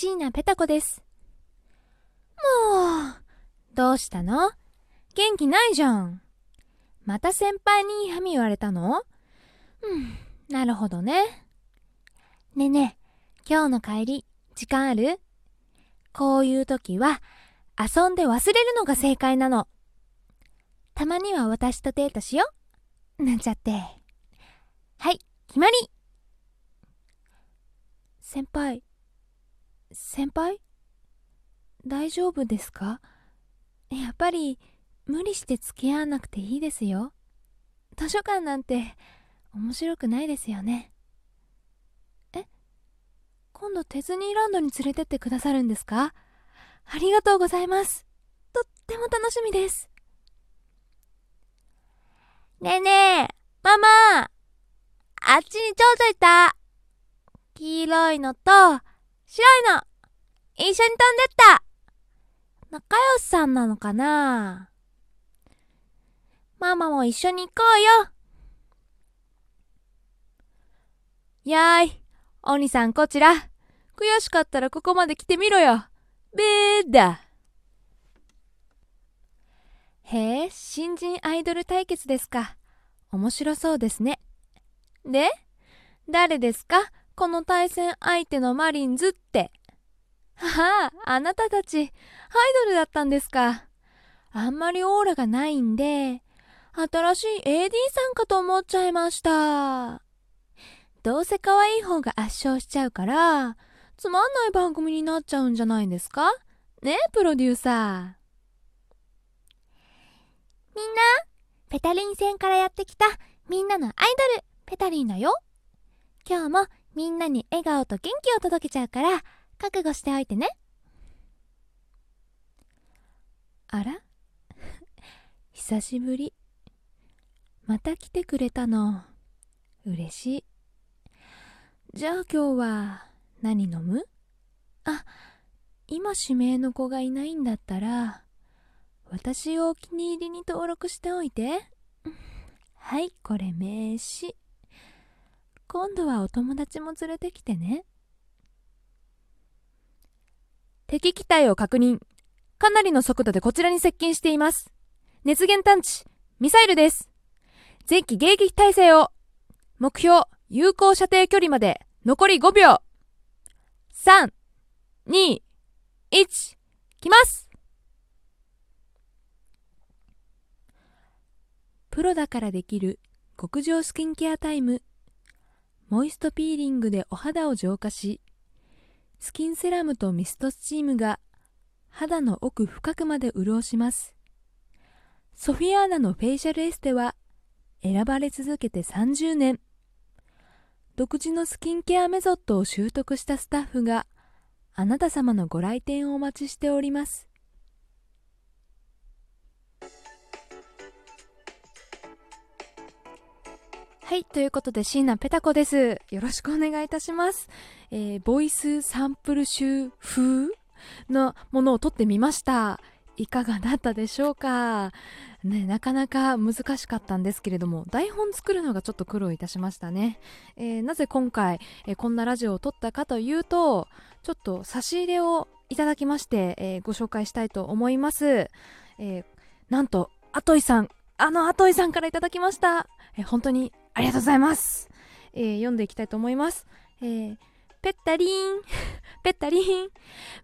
椎名ペタ子です。もう、どうしたの？元気ないじゃん。また先輩に嫌味言われたの？うん、なるほどね。ねえねえ、今日の帰り、時間ある？こういう時は、遊んで忘れるのが正解なの。たまには私とデートしよう。なんちゃって。はい、決まり先輩、先輩？大丈夫ですか？やっぱり無理して付き合わなくていいですよ。図書館なんて面白くないですよね。え？今度ディズニーランドに連れてってくださるんですか？ありがとうございます。とっても楽しみです。ねえねえ、ママあっちに蝶々いた黄色いのと白いの一緒に飛んでった仲良しさんなのかなママも一緒に行こうよやーい、鬼さんこちら。悔しかったらここまで来てみろよ。べーだ。へえ、新人アイドル対決ですか。面白そうですね。で、誰ですか？この対戦相手のマリンズって。はあ、あなたたち、アイドルだったんですか。あんまりオーラがないんで、新しい AD さんかと思っちゃいました。どうせ可愛い方が圧勝しちゃうから、つまんない番組になっちゃうんじゃないんですか？ねえ、プロデューサー。みんな、ペタリン戦からやってきたみんなのアイドル、ペタリンだよ。今日もみんなに笑顔と元気を届けちゃうから、覚悟しておいてね。あら？久しぶり。また来てくれたの。嬉しい。じゃあ今日は何飲む？あ、今指名の子がいないんだったら、私をお気に入りに登録しておいて。はい、これ名刺。今度はお友達も連れてきてね。敵機体を確認。かなりの速度でこちらに接近しています。熱源探知、ミサイルです。前期迎撃態勢を。目標、有効射程距離まで残り5秒。3、2、1、来ますプロだからできる極上スキンケアタイム。モイストピーリングでお肌を浄化し、スキンセラムとミストスチームが肌の奥深くまで潤します。ソフィアーナのフェイシャルエステは選ばれ続けて30年。独自のスキンケアメソッドを習得したスタッフがあなた様のご来店をお待ちしておりますはいということで椎名ペタ子です。よろしくお願いいたします、えー、ボイスサンプル集風のものを撮ってみました。いかがだったでしょうか？ね、なかなか難しかったんですけれども台本作るのがちょっと苦労いたしましたね、えー、なぜ今回、えー、こんなラジオを撮ったかというとちょっと差し入れをいただきまして、えー、ご紹介したいと思います、えなんとアトイさんあのアトイさんからいただきました、え本当にありがとうございます、え読んでいきたいと思います、えペッタリーン。ペッタリーン。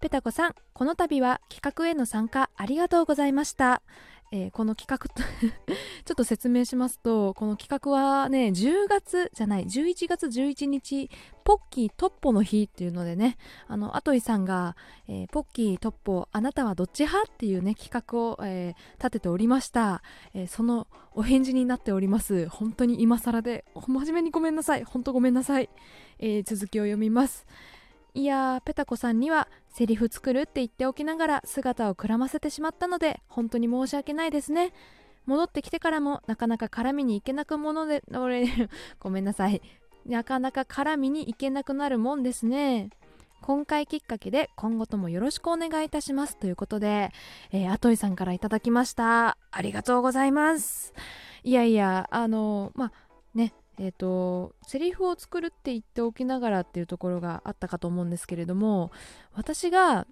ペタコさんこの度は企画への参加ありがとうございました。えー、この企画 ちょっと説明しますとこの企画はね10月じゃない11月11日ポッキートッポの日っていうのでねあのアトイさんが、えー、ポッキートッポあなたはどっち派っていうね企画を、えー、立てておりました、えそのお返事になっております。本当に今更で真面目にごめんなさい。本当ごめんなさい、え続きを読みます。いやーペタコさんにはセリフ作るって言っておきながら姿をくらませてしまったので本当に申し訳ないですね。戻ってきてからもなかなか絡みに行けなくもので俺ごめんなさい。なかなか絡みに行けなくなるもんですね。今回きっかけで今後ともよろしくお願いいたしますということで、えー、アトイさんからいただきました。ありがとうございます。いやいやあのまあえっ、とセリフを作るって言っておきながらっていうところがあったかと思うんですけれども私が、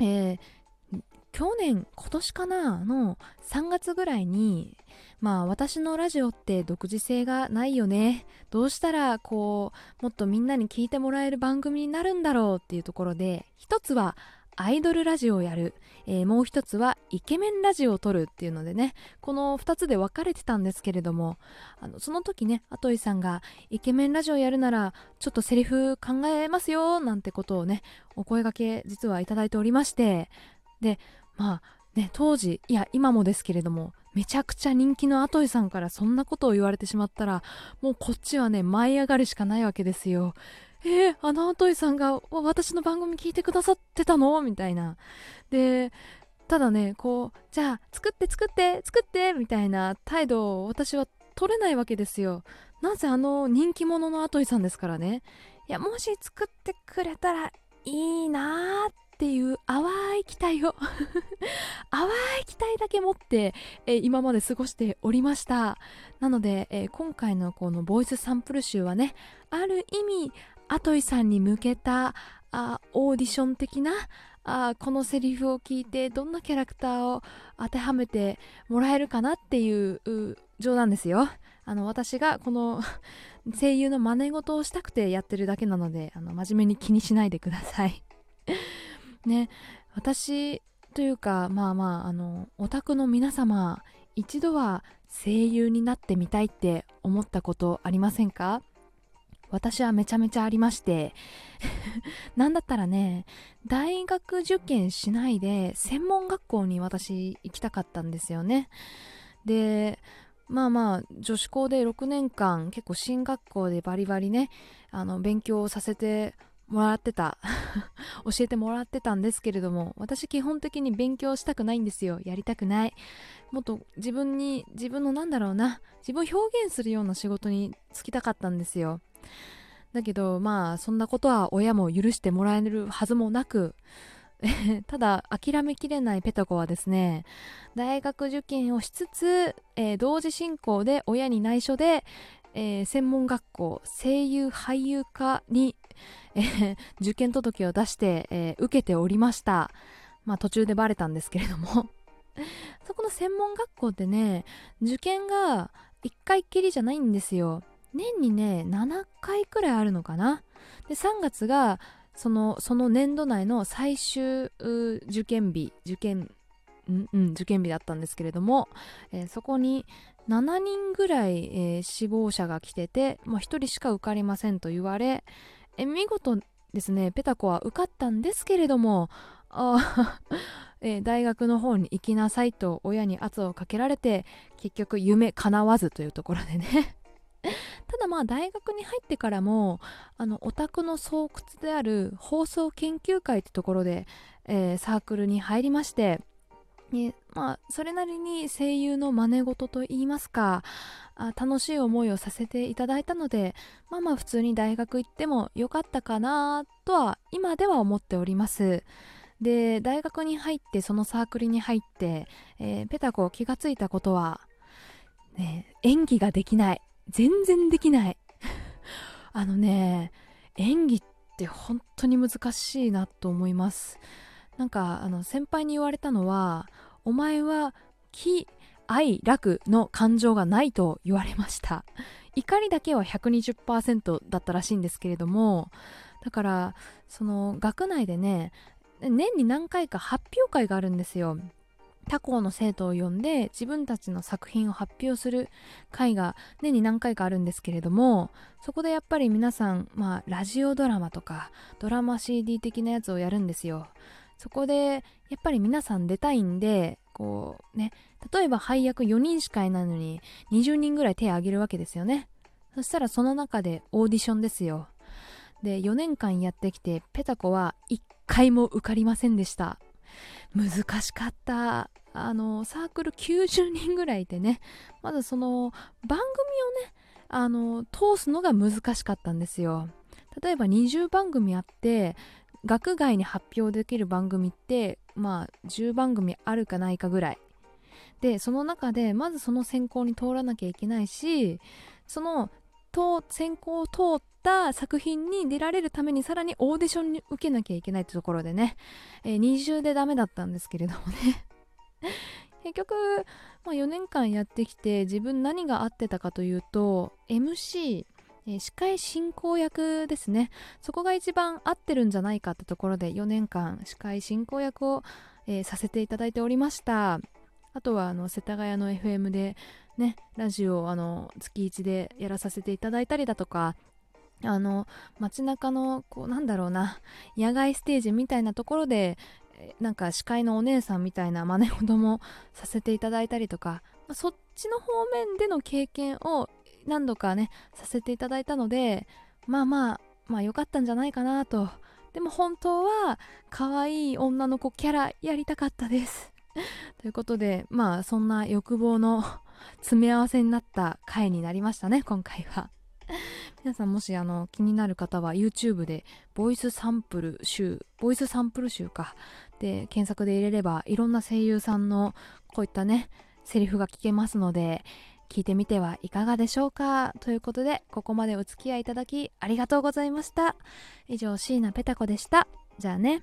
えー去年今年かなの3月ぐらいにまあ私のラジオって独自性がないよね。どうしたらこうもっとみんなに聞いてもらえる番組になるんだろうっていうところで一つはアイドルラジオをやる、えー、もう一つはイケメンラジオを撮るっていうのでね。この2つで分かれてたんですけれどもあのその時ねアトイさんがイケメンラジオやるならちょっとセリフ考えますよなんてことをねお声がけ実はいただいておりまして。でまあね当時いや今もですけれどもめちゃくちゃ人気のアトイさんからそんなことを言われてしまったらもうこっちはね舞い上がるしかないわけですよ。えー、あのアトイさんが私の番組聞いてくださってたの？みたいな。でただねこうじゃあ作って作って作ってみたいな態度を私は取れないわけですよ。なぜあの人気者のアトイさんですからね。いやもし作ってくれたらいいなーっていう淡い期待を 淡い期待だけ持って、えー、今まで過ごしておりました。なので、えー、今回のこのボイスサンプル集はねある意味アトイさんに向けたあオーディション的なあこのセリフを聞いてどんなキャラクターを当てはめてもらえるかなっていう冗談ですよ。あの私がこの 声優の真似事をしたくてやってるだけなのであの真面目に気にしないでください。ね私というかまあまああのオタクの皆様一度は声優になってみたいって思ったことありませんか？私はめちゃめちゃありまして なんだったらね大学受験しないで専門学校に私行きたかったんですよね。でまあまあ女子校で6年間結構進学校でバリバリねあの勉強をさせてもらってた。教えてもらってたんですけれども私基本的に勉強したくないんですよ。やりたくない。もっと自分に自分のなんだろうな自分を表現するような仕事に就きたかったんですよ。だけどまあそんなことは親も許してもらえるはずもなく ただ諦めきれないペタコはですね大学受験をしつつ、えー、同時進行で親に内緒で、えー、専門学校声優俳優科にえー、受験届を出して、え、受けておりました。まあ途中でバレたんですけれどもそこの専門学校ってね、受験が1回きりじゃないんですよ。年にね、7回くらいあるのかな。で、3月が、その、その年度内の最終受験日、受験、んうん、受験日だったんですけれども、えー、そこに7人ぐらい、えー、志望者が来てて、まあ、1人しか受かりませんと言われ、え見事ですねペタコは受かったんですけれどもあえ大学の方に行きなさいと親に圧をかけられて結局夢叶わずというところでねまあ大学に入ってからもあのオタクの巣窟である放送研究会ってところで、えー、サークルに入りましてね、まあ、それなりに声優の真似事といいますかあ楽しい思いをさせていただいたのでまあまあ普通に大学行ってもよかったかなとは今では思っております。で大学に入ってそのサークルに入って、えー、ペタコ気がついたことは、ね、演技ができない。全然できない。あのね演技って本当に難しいなと思います。なんかあの先輩に言われたのはお前は喜愛楽の感情がないと言われました。怒りだけは120%だったらしいんですけれどもだからその学内でね年に何回か発表会があるんですよ。他校の生徒を呼んで自分たちの作品を発表する会が年に何回かあるんですけれどもそこでやっぱり皆さん、まあ、ラジオドラマとかドラマ CD 的なやつをやるんですよ。そこでやっぱり皆さん出たいんでこうね例えば配役4人しかいないのに20人ぐらい手を挙げるわけですよね。そしたらその中でオーディションですよ。で4年間やってきてペタコは1回も受かりませんでした。難しかった。あのサークル90人ぐらいいてねまずその番組をねあの通すのが難しかったんですよ。例えば20番組あって学外に発表できる番組ってまあ10番組あるかないかぐらい。でその中でまずその選考に通らなきゃいけないしその選考を通った作品に出られるためにさらにオーディションに受けなきゃいけないってところでね、えー、二重でダメだったんですけれどもね。結局、まあ、4年間やってきて自分何が合ってたかというと MC えー、司会進行役ですね。そこが一番合ってるんじゃないかってところで4年間司会進行役を、えー、させていただいておりました。あとはあの世田谷の FM でねラジオあの月1でやらさせていただいたりだとかあの街中のこうなんだろうな野外ステージみたいなところでなんか司会のお姉さんみたいな真似事もさせていただいたりとかそっちの方面での経験を何度かねさせていただいたのでまあまあまあ良かったんじゃないかなと。でも本当は可愛い女の子キャラやりたかったです。ということでまあそんな欲望の詰め合わせになった回になりましたね今回は。皆さんもしあの気になる方は YouTube でボイスサンプル集ボイスサンプル集か。で検索で入れればいろんな声優さんのこういったねセリフが聞けますので聞いてみてはいかがでしょうかということでここまでお付き合いいただきありがとうございました以上椎名ペタ子でしたじゃあね